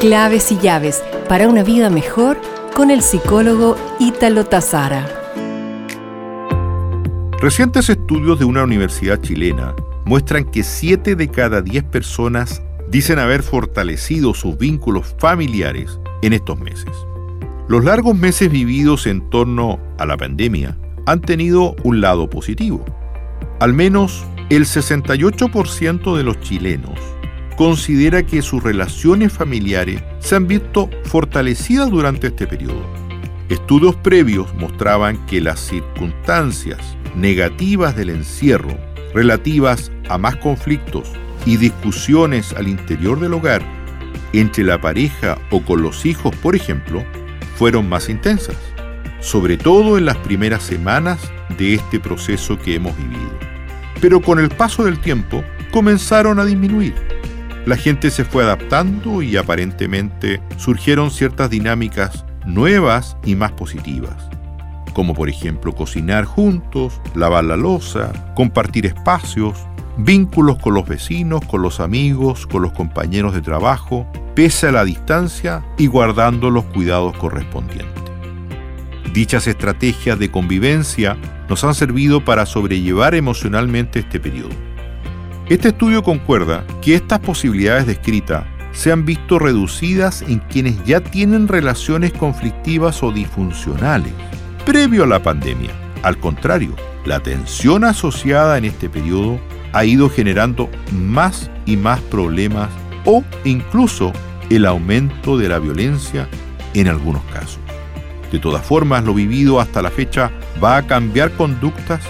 Claves y llaves para una vida mejor con el psicólogo Ítalo Tazara. Recientes estudios de una universidad chilena muestran que 7 de cada 10 personas dicen haber fortalecido sus vínculos familiares en estos meses. Los largos meses vividos en torno a la pandemia han tenido un lado positivo. Al menos el 68% de los chilenos considera que sus relaciones familiares se han visto fortalecidas durante este periodo. Estudios previos mostraban que las circunstancias negativas del encierro, relativas a más conflictos y discusiones al interior del hogar, entre la pareja o con los hijos, por ejemplo, fueron más intensas, sobre todo en las primeras semanas de este proceso que hemos vivido. Pero con el paso del tiempo comenzaron a disminuir la gente se fue adaptando y aparentemente surgieron ciertas dinámicas nuevas y más positivas, como por ejemplo cocinar juntos, lavar la losa, compartir espacios, vínculos con los vecinos, con los amigos, con los compañeros de trabajo, pese a la distancia y guardando los cuidados correspondientes. Dichas estrategias de convivencia nos han servido para sobrellevar emocionalmente este periodo. Este estudio concuerda que estas posibilidades de escrita se han visto reducidas en quienes ya tienen relaciones conflictivas o disfuncionales previo a la pandemia. Al contrario, la tensión asociada en este periodo ha ido generando más y más problemas o incluso el aumento de la violencia en algunos casos. De todas formas, lo vivido hasta la fecha va a cambiar conductas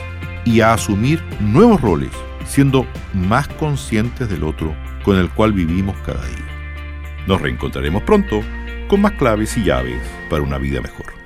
y a asumir nuevos roles siendo más conscientes del otro con el cual vivimos cada día. Nos reencontraremos pronto con más claves y llaves para una vida mejor.